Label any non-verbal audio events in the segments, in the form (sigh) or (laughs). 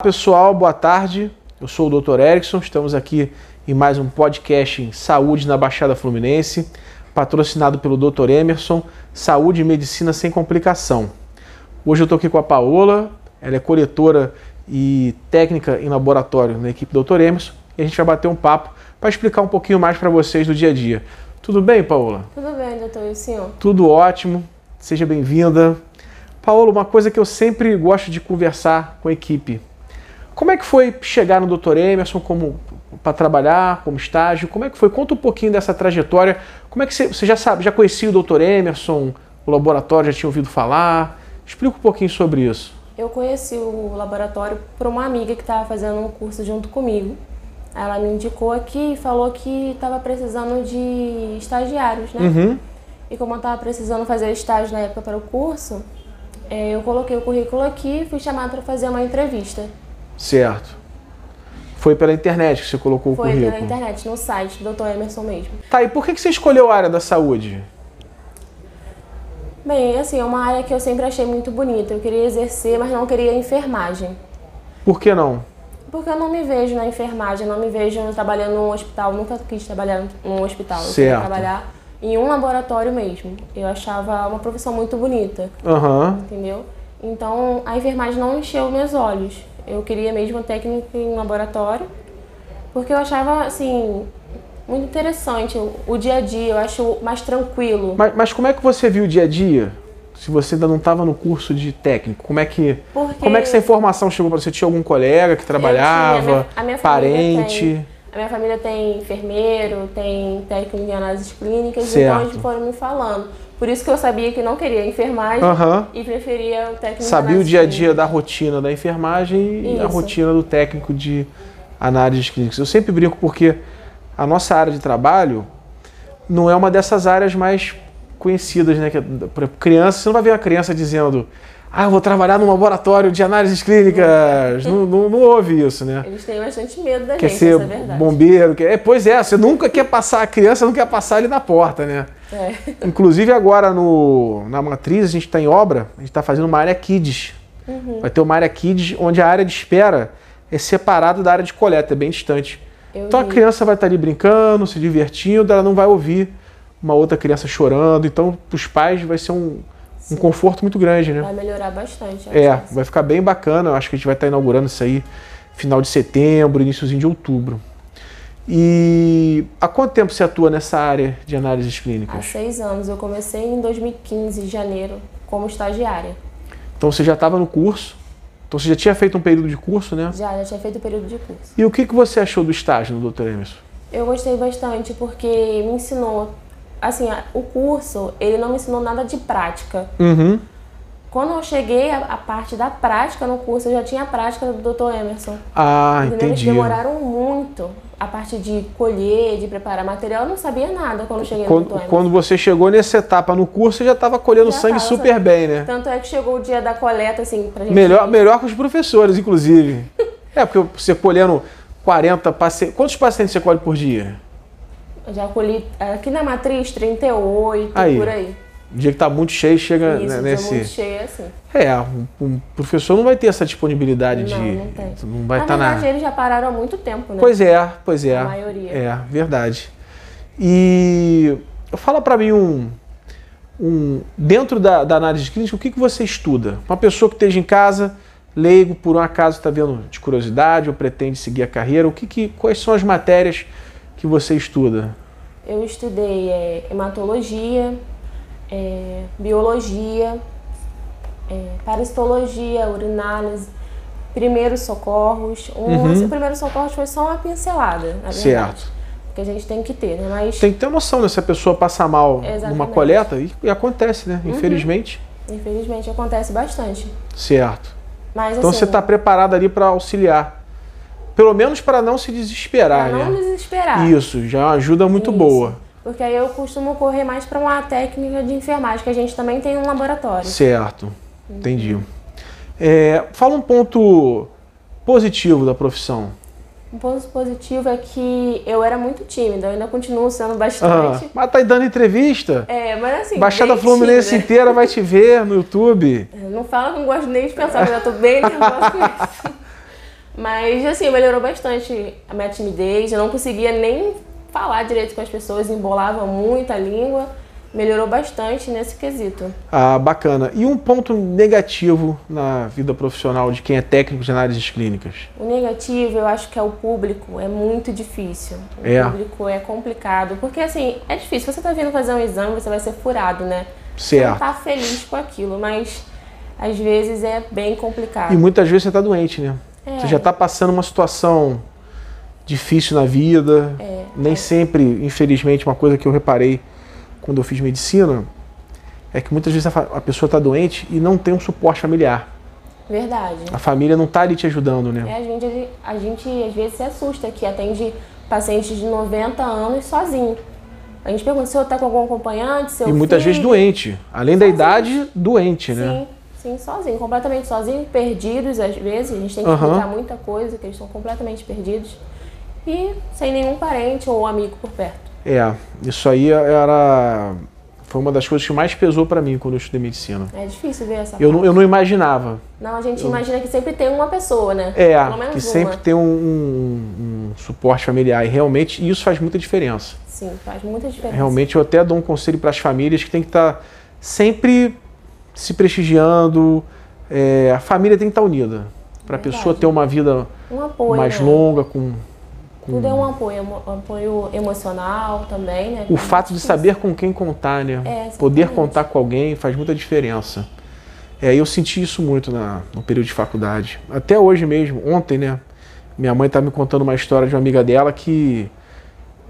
pessoal, boa tarde. Eu sou o Dr. Erickson, estamos aqui em mais um podcast em Saúde na Baixada Fluminense, patrocinado pelo Dr. Emerson, Saúde e Medicina sem Complicação. Hoje eu estou aqui com a Paola, ela é coletora e técnica em laboratório na equipe do Dr. Emerson, e a gente vai bater um papo para explicar um pouquinho mais para vocês do dia a dia. Tudo bem, Paola? Tudo bem, doutor, e o senhor? Tudo ótimo, seja bem-vinda. Paola, uma coisa que eu sempre gosto de conversar com a equipe como é que foi chegar no Dr. Emerson como para trabalhar, como estágio? Como é que foi? Conta um pouquinho dessa trajetória. Como é que você, você já sabe, já conhecia o Dr. Emerson, o laboratório, já tinha ouvido falar? Explica um pouquinho sobre isso. Eu conheci o laboratório por uma amiga que estava fazendo um curso junto comigo. Ela me indicou aqui e falou que estava precisando de estagiários, né? Uhum. E como eu estava precisando fazer estágio na época para o curso, eh, eu coloquei o currículo aqui e fui chamada para fazer uma entrevista. Certo. Foi pela internet que você colocou Foi o currículo? pela internet, no site do Dr. Emerson mesmo. Tá, e por que você escolheu a área da saúde? Bem, assim, é uma área que eu sempre achei muito bonita. Eu queria exercer, mas não queria enfermagem. Por que não? Porque eu não me vejo na enfermagem, eu não me vejo trabalhando num hospital, nunca quis trabalhar num hospital. Eu Certo. queria trabalhar em um laboratório mesmo. Eu achava uma profissão muito bonita, Aham. entendeu? Então a enfermagem não encheu meus olhos. Eu queria mesmo técnica em laboratório, porque eu achava assim muito interessante o, o dia a dia, eu acho mais tranquilo. Mas, mas como é que você viu o dia a dia? Se você ainda não estava no curso de técnico, como é que Porque como é que essa informação chegou para você? Tinha algum colega que trabalhava, tinha- a minha- a minha parente? tem- A minha família tem enfermeiro, tem técnico em análises clínicas, Certo. então eles foram me falando. Por isso que eu sabia que não queria enfermagem Aham. e preferia o técnico Sabia o dia a dia da rotina da enfermagem e a Isso. rotina do técnico de análises clínicas. Eu sempre brinco porque a nossa área de trabalho não é uma dessas áreas mais conhecidas, né? Que, é, criança, você não vai ver uma criança dizendo ah, eu vou trabalhar num laboratório de análises clínicas. não, não, não houve isso, né? Eles têm bastante medo da Quer gente, ser essa é a verdade. bombeiro. Quer... É, pois é, você nunca quer passar, a criança não quer passar ele na porta, né? É. Inclusive agora no, na matriz a gente está em obra, a gente está fazendo uma área kids. Uhum. Vai ter uma área kids onde a área de espera é separada da área de coleta, é bem distante. Eu Então a vi. criança vai estar ali brincando, se divertindo, ela não vai ouvir uma outra criança chorando. Então para os pais vai ser um, um conforto muito grande, né? Vai melhorar bastante. É, vai ficar bem bacana. Eu acho que a gente vai estar inaugurando isso aí final de setembro, iníciozinho de outubro. E há quanto tempo você atua nessa área de análises Há clínicas? seis anos. Eu comecei em 2015, em janeiro, como estagiária. Então você já estava no curso, então você já tinha feito um período de curso, né? Já, já tinha feito o período de curso. E o que, que você achou do estágio no Dr. Emerson? Eu gostei bastante porque me ensinou, assim, o curso, ele não me ensinou nada de prática. Uhum. Quando eu cheguei à parte da prática no curso, eu já tinha a prática do Dr. Emerson. Ah, Entendeu? Eles entendi. demoraram muito. A parte de colher, de preparar material, eu não sabia nada quando eu cheguei no Dr. Quando, Emerson. quando você chegou nessa etapa no curso, você já estava colhendo Já sangue tava, super sabe? bem, né? Tanto é que chegou o dia da coleta, assim, pra gente... Melhor, melhor que os professores, inclusive. (laughs) é, porque você colhendo 40 pacientes. Quantos pacientes você colhe por dia? Eu já colhi aqui na matriz 38, Aí. por aí. O dia que tá muito cheio, chega Isso, né, tô nesse. muito cheia, assim. É, um, um professor não vai ter essa disponibilidade de. Não, não tem. não vai na estar verdade, na. eles já pararam há muito tempo, né? Pois é, pois é. A maioria. É, verdade. E fala pra mim um. um dentro da, da análise clínica, o que, que você estuda? Uma pessoa que esteja em casa, leigo, por um acaso está vendo de curiosidade ou pretende seguir a carreira, o que, que quais são as matérias que você estuda? Eu estudei é, hematologia, é, biologia, é, parasitologia, urinálise, primeiros socorros. Um, Uhum. O primeiro socorro foi só uma pincelada, na verdade. Certo. Que a gente tem que ter, né? Mas, Tem que ter noção, né? Se a pessoa passa mal numa Exatamente. coleta, e, e acontece, né? Infelizmente. infelizmente, acontece bastante. Certo. Mas, Então assim, você está preparado ali para auxiliar. Pelo menos para não se desesperar, pra não né? desesperar. Isso, já é ajuda muito Isso. boa. Porque aí eu costumo correr mais para uma técnica de enfermagem, que a gente também tem um laboratório. Certo, entendi. É, fala um ponto positivo da profissão. Um ponto positivo é que eu era muito tímida, eu ainda continuo sendo Ah, bastante. mas tá aí dando entrevista? É, mas assim. Baixada Fluminense tímida. inteira vai te ver no YouTube. (laughs) Não fala que não gosto nem de pensar, mas eu tô bem (laughs) nervosa com isso. Mas, assim, melhorou bastante a minha timidez. Eu não conseguia nem falar direito com as pessoas, embolava muito a língua. Melhorou bastante nesse quesito. Ah, bacana. E um ponto negativo na vida profissional de quem é técnico de análises clínicas? O negativo, eu acho que é o público. É muito difícil. O É. público é complicado. Porque, assim, é difícil. Você tá vindo fazer um exame, você vai ser furado, né? Você não Certo. tá feliz com aquilo, mas às vezes é bem complicado. E muitas vezes você está doente, né? É. Você já está passando uma situação difícil na vida. É. Nem sempre, infelizmente, uma coisa que eu reparei quando eu fiz medicina é que muitas vezes a, pessoa está doente e não tem um suporte familiar. Verdade. A família não está ali te ajudando, né? É, a, gente, a gente às vezes se assusta que atende pacientes de 90 anos sozinho. A gente pergunta se eu tá com algum acompanhante, seu E muitas filho. vezes doente. Além da idade, doente, né? Sim, sim, sozinho, completamente sozinho, perdidos às vezes. A gente tem que explicar muita coisa, que eles estão completamente perdidos. E sem nenhum parente ou amigo por perto. É, isso aí era. Foi uma das coisas que mais pesou para mim quando eu estudei medicina. É difícil ver essa Eu não, eu não imaginava. Não, a gente imagina que sempre tem uma pessoa, né? É, que uma. sempre tem um, um- um suporte familiar. E realmente isso faz muita diferença. Sim, faz muita diferença. Realmente eu até dou um conselho para as famílias que tem que estar sempre se prestigiando. É, a família tem que estar unida. Para a pessoa ter uma vida Um apoio. mais né? longa, com Tudo é um apoio, emo- apoio emocional também, né? o fato de saber com quem contar, né? É. Poder contar com alguém faz muita diferença. É, eu senti isso muito na, no período de faculdade. Até hoje mesmo, ontem, né? Minha mãe tá me contando uma história de uma amiga dela que.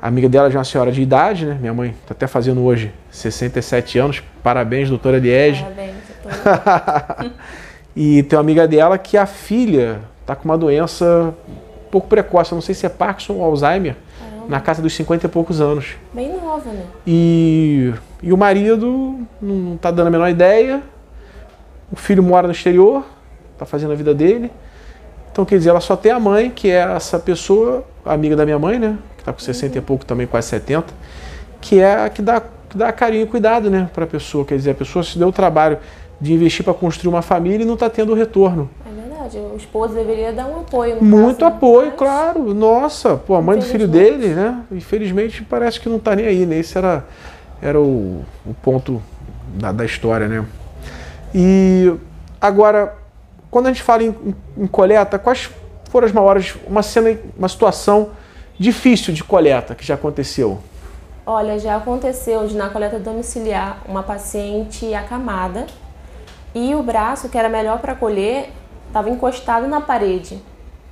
A amiga dela já é uma senhora de idade, né? Minha mãe tá até fazendo hoje 67 anos. Parabéns, doutora Liege. Parabéns. (laughs) E tem uma amiga dela que a filha tá com uma doença um pouco precoce. Não sei se é Parkinson ou Alzheimer. Caramba, Na casa dos 50 e poucos anos. bem nova, né? E, e o marido não tá dando a menor ideia. O filho mora no exterior, tá fazendo a vida dele. Então, quer dizer, ela só tem a mãe, que é essa pessoa, amiga da minha mãe, né? Que tá com 60 e pouco também, quase 70. Que é a que dá, que dá carinho e cuidado, né? Pra pessoa. Quer dizer, a pessoa se deu o trabalho de investir para construir uma família e não tá tendo retorno. É verdade. O esposo deveria dar um apoio. Muito caso, né? apoio, Mas- claro. Nossa, pô, a mãe do filho dele, né? Infelizmente parece que não tá nem aí, né? Esse era, era o, o ponto da, da história, né? E agora, quando a gente fala em, em- em coleta, quais foram as maiores. Uma cena, uma situação difícil de coleta que já aconteceu? Olha, já aconteceu de na coleta domiciliar uma paciente acamada e o braço, que era melhor para colher, estava encostado na parede.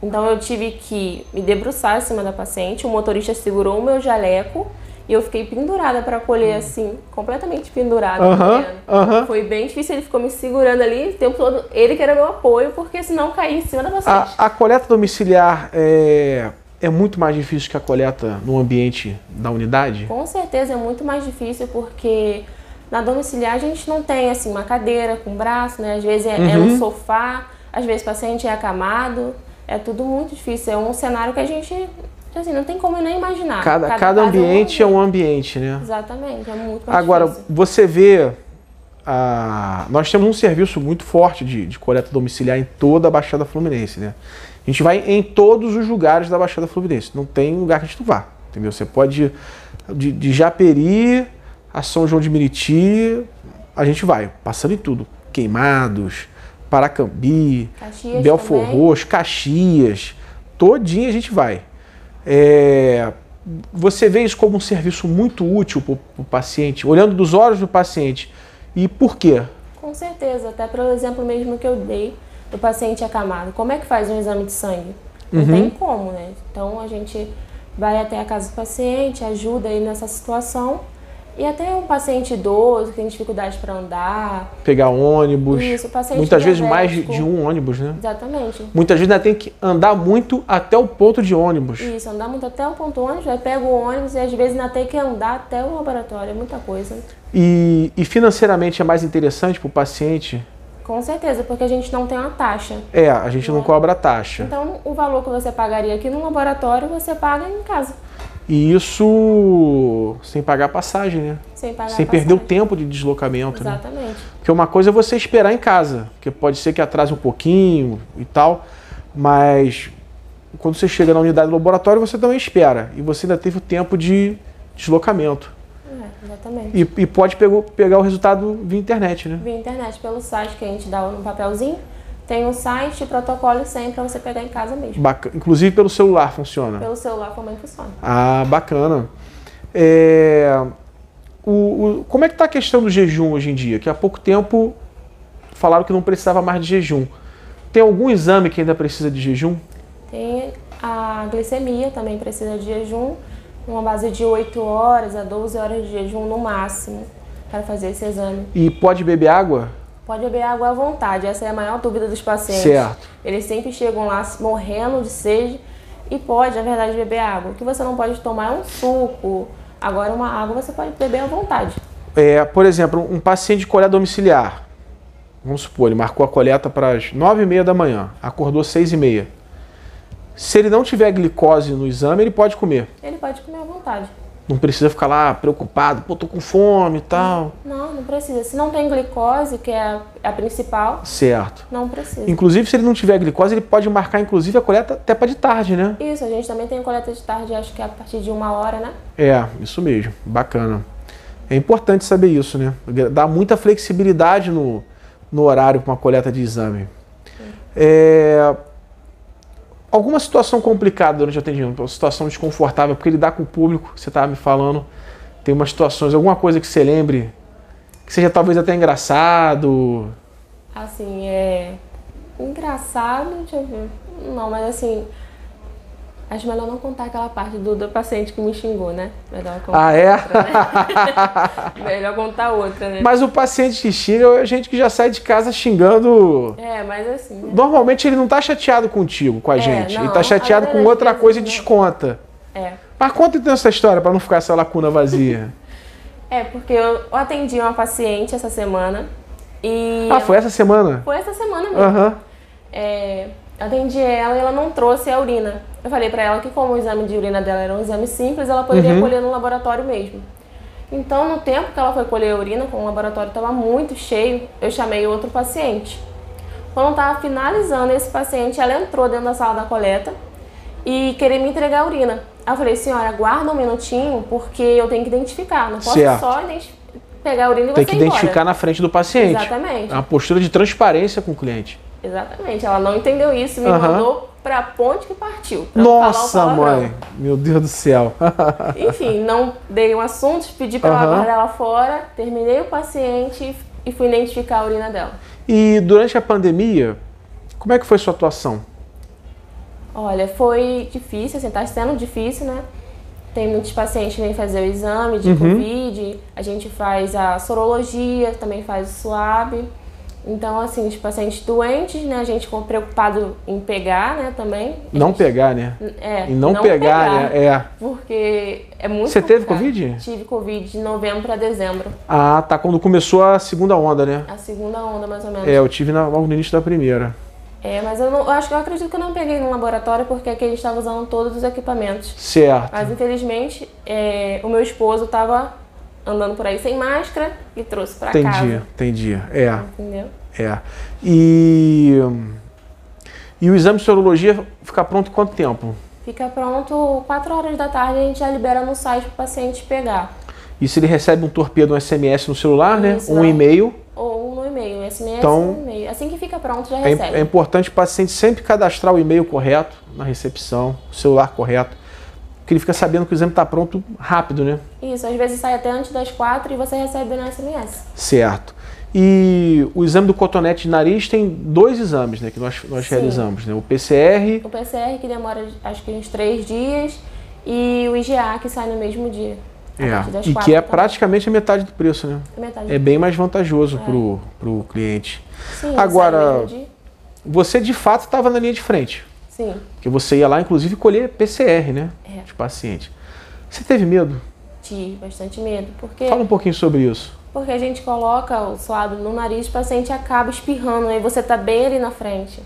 Então eu tive que me debruçar em cima da paciente, o motorista segurou o meu jaleco e eu fiquei pendurada para colher assim, completamente pendurada. Colhendo. aham. Foi bem difícil, ele ficou me segurando ali o tempo todo, ele que era meu apoio, porque senão eu caía em cima da paciente. A, a coleta domiciliar é, é muito mais difícil que a coleta no ambiente da unidade? Com certeza é muito mais difícil porque na domiciliar a gente não tem assim uma cadeira com braço, né? Às vezes é, é Uhum. um sofá, às vezes o paciente é acamado. É tudo muito difícil. É um cenário que a gente assim, não tem como nem imaginar. Cada, cada caso ambiente é um ambiente, né? Exatamente, é muito Agora, difícil. você vê. a- nós temos um serviço muito forte de, de coleta domiciliar em toda a Baixada Fluminense, né? A gente vai em todos os lugares da Baixada Fluminense. Não tem lugar que a gente não vá, entendeu? Você pode ir de, de Japeri a São João de Meriti, a gente vai, passando em tudo. Queimados, Paracambi, Caxias Belfor também. Roxo, Caxias, todinho a gente vai. É, você vê isso como um serviço muito útil para o paciente, olhando dos olhos do paciente. E por quê? Com certeza, até pelo exemplo mesmo que eu dei do paciente acamado. Como é que faz um exame de sangue? Não Uhum. tem como, né? Então a gente vai até a casa do paciente, ajuda ele nessa situação. E até um paciente idoso que tem dificuldade para andar. Pegar ônibus. Isso, paciente Muitas vezes mais de, de um ônibus, né? Exatamente. Muitas vezes ainda tem que andar muito até o ponto de ônibus. Isso, andar muito até o ponto ônibus, aí pega o ônibus e às vezes ainda tem que andar até o laboratório. É muita coisa. E, e financeiramente é mais interessante para o paciente? Com certeza, porque a gente não tem uma taxa. É, a gente não cobra taxa. Então, o valor que você pagaria aqui no laboratório, você paga em casa. E isso sem pagar passagem, né? Sem pagar Sem perder o tempo de deslocamento, né? Exatamente. Porque uma coisa é você esperar em casa, porque pode ser que atrase um pouquinho e tal, mas quando você chega na unidade do laboratório, você também espera. E você ainda teve o tempo de deslocamento. É, exatamente. E, e pode pegar o resultado via internet, né? Via internet, pelo site que a gente dá no papelzinho. Tem um site, protocolo sempre para você pegar em casa mesmo. Bacana. Inclusive pelo celular funciona. Pelo celular também funciona. Ah, bacana. É, o, o, como é que está a questão do jejum hoje em dia? Que há pouco tempo falaram que não precisava mais de jejum. Tem algum exame que ainda precisa de jejum? Tem a glicemia, também precisa de jejum, uma base de 8 horas a 12 horas de jejum no máximo para fazer esse exame. E pode beber água? Pode beber água à vontade, essa é a maior dúvida dos pacientes. Certo. Eles sempre chegam lá morrendo de sede e pode, na verdade, beber água. O que você não pode tomar é um suco. Agora, uma água você pode beber à vontade. É, por exemplo, um paciente de coleta domiciliar. Vamos supor, ele marcou a coleta para as 9h30 da manhã, acordou às 6h30. Se ele não tiver glicose no exame, ele pode comer. Ele pode comer à vontade. Não precisa ficar lá preocupado, pô, tô com fome e tal. Não, não precisa. Se não tem glicose, que é a, a principal, Certo. não precisa. Inclusive, se ele não tiver glicose, ele pode marcar, inclusive, a coleta até para de tarde, né? Isso, a gente também tem coleta de tarde, acho que é a partir de uma hora, né? É, isso mesmo. Bacana. É importante saber isso, né? Dá muita flexibilidade no, no horário para uma coleta de exame. É, alguma situação complicada durante o atendimento, uma situação desconfortável, porque lidar com o público, você estava me falando, tem umas situações, alguma coisa que você lembre, que seja talvez até engraçado. Assim, é. Engraçado, deixa eu ver. Não, mas assim. Acho melhor não contar aquela parte do, do paciente que me xingou, né? Melhor contar Ah, é? outra, né? (laughs) melhor contar outra, né? Mas o paciente que xinga é gente que já sai de casa xingando. É, mas assim. né? Normalmente ele não tá chateado contigo, com a É, gente. ele não, tá chateado com outra coisa e não. desconta. É. Mas conta então essa história para não ficar essa lacuna vazia. É, porque eu atendi uma paciente essa semana e. ah, foi essa semana? Foi essa semana mesmo. Aham. É, atendi ela e ela não trouxe a urina. Eu falei pra ela que como o exame de urina dela era um exame simples, ela poderia Uhum. colher no laboratório mesmo. Então, no tempo que ela foi colher a urina, como o laboratório estava muito cheio, eu chamei outro paciente. Quando estava finalizando esse paciente, ela entrou dentro da sala da coleta e queria me entregar a urina. Eu falei, senhora, aguarda um minutinho, porque eu tenho que identificar. Não posso Certo. só pegar a urina e Tem você que ir embora. identificar na frente do paciente. Exatamente. É uma postura de transparência com o cliente. Exatamente, ela não entendeu isso, me Aham. mandou pra ponte que partiu. Nossa, mãe. Meu Deus do céu. (laughs) Enfim, não dei um assunto, pedi pra ela Aham. guardar ela fora, terminei o paciente e fui identificar a urina dela. e durante a pandemia, como é que foi sua atuação? Olha, foi difícil, assim, tá sendo difícil, né? Tem muitos pacientes que vêm fazer o exame de Uhum. Covid, a gente faz a sorologia, também faz o SWAB. Então, assim, os pacientes doentes, né, a gente ficou preocupado em pegar, né, também. Não pegar, né? É, E não, pegar, né? É. Porque é muito Você teve complicado. Covid? Tive Covid de novembro para dezembro. Ah, tá. Quando começou a segunda onda, né? A segunda onda, mais ou menos. É, eu tive na, logo no início da primeira. É, mas eu, não, eu acho que eu acredito que eu não peguei no laboratório porque aqui a gente estava usando todos os equipamentos. Certo. Mas infelizmente é, o meu esposo estava andando por aí sem máscara e trouxe para Entendi, casa. entendi. É, Entendeu? é. E, e o exame de sorologia fica pronto em quanto tempo? Fica pronto 4 horas da tarde a gente já libera no site para o paciente pegar. E se ele recebe um torpedo, um SMS no celular, né? Isso, Um né? e-mail. Ou no e-mail, SMS Então, no e-mail. Assim que fica pronto, já É, recebe. é importante o paciente sempre cadastrar o e-mail correto na recepção, o celular correto, porque ele fica sabendo que o exame está pronto rápido, né? Isso, às vezes sai até antes das 4 e você recebe no SMS. Certo. E o exame do cotonete de nariz tem dois exames, né? Que nós, nós Sim. realizamos, né? O PCR O PCR que demora acho que uns 3 dias e o IgA que sai no mesmo dia. é, e quatro que é praticamente a metade do preço, né? Metade É bem mais vantajoso É. pro, pro cliente. Sim, Agora-. Você de fato estava na linha de frente, Sim. porque você ia lá, inclusive, colher PCR, né? É. De paciente. Você teve medo? Tive bastante medo, porque, Fala um pouquinho sobre isso. porque a gente coloca o suado no nariz, o paciente acaba espirrando, aí você tá bem ali na frente.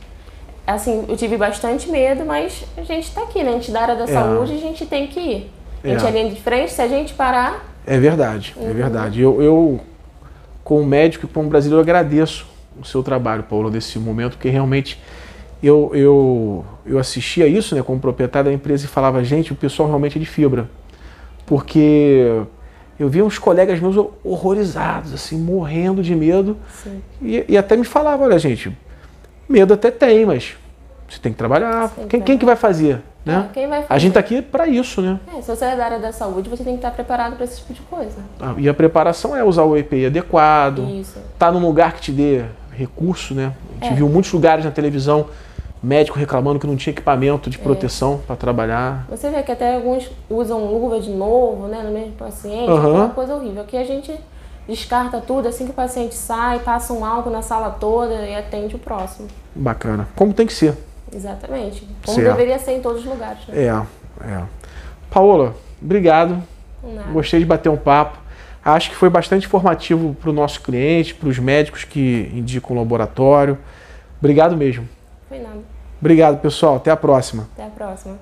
Assim, eu tive bastante medo, mas a gente tá aqui, né? A gente da área da É. saúde, a gente tem que ir. A gente É. é linha de frente, se a gente parar, É verdade, é Uhum. verdade. Eu, eu, como médico e como brasileiro, agradeço o seu trabalho, Paulo, nesse momento, porque realmente eu, eu, eu assistia isso né, como proprietário da empresa e falava, gente, o pessoal realmente é de fibra. Porque eu via uns colegas meus horrorizados, assim, morrendo de medo. E, e, até me falava, olha, gente, medo até tem, mas você tem que trabalhar. Quem, quem, que vai fazer? Né? É, quem vai? A gente está aqui para isso, né? É, se você é da área da saúde, você tem que estar preparado para esse tipo de coisa. Ah, e a preparação é usar o EPI adequado, Isso. tá num lugar que te dê recurso, né? A gente É. viu muitos lugares na televisão médico reclamando que não tinha equipamento de proteção para trabalhar. Você vê que até alguns usam luva de novo, né, no mesmo paciente, Aham. aquela coisa horrível. Aqui a gente descarta tudo assim que o paciente sai, passa um álcool na sala toda e atende o próximo. Bacana. Como tem que ser. Exatamente. Como Certo. deveria ser em todos os lugares. Né? É, é. Paola, obrigado. Nada. Gostei de bater um papo. Acho que foi bastante informativo para o nosso cliente, para os médicos que indicam o laboratório. Obrigado mesmo. Foi nada. Obrigado, pessoal. Até a próxima. Até a próxima.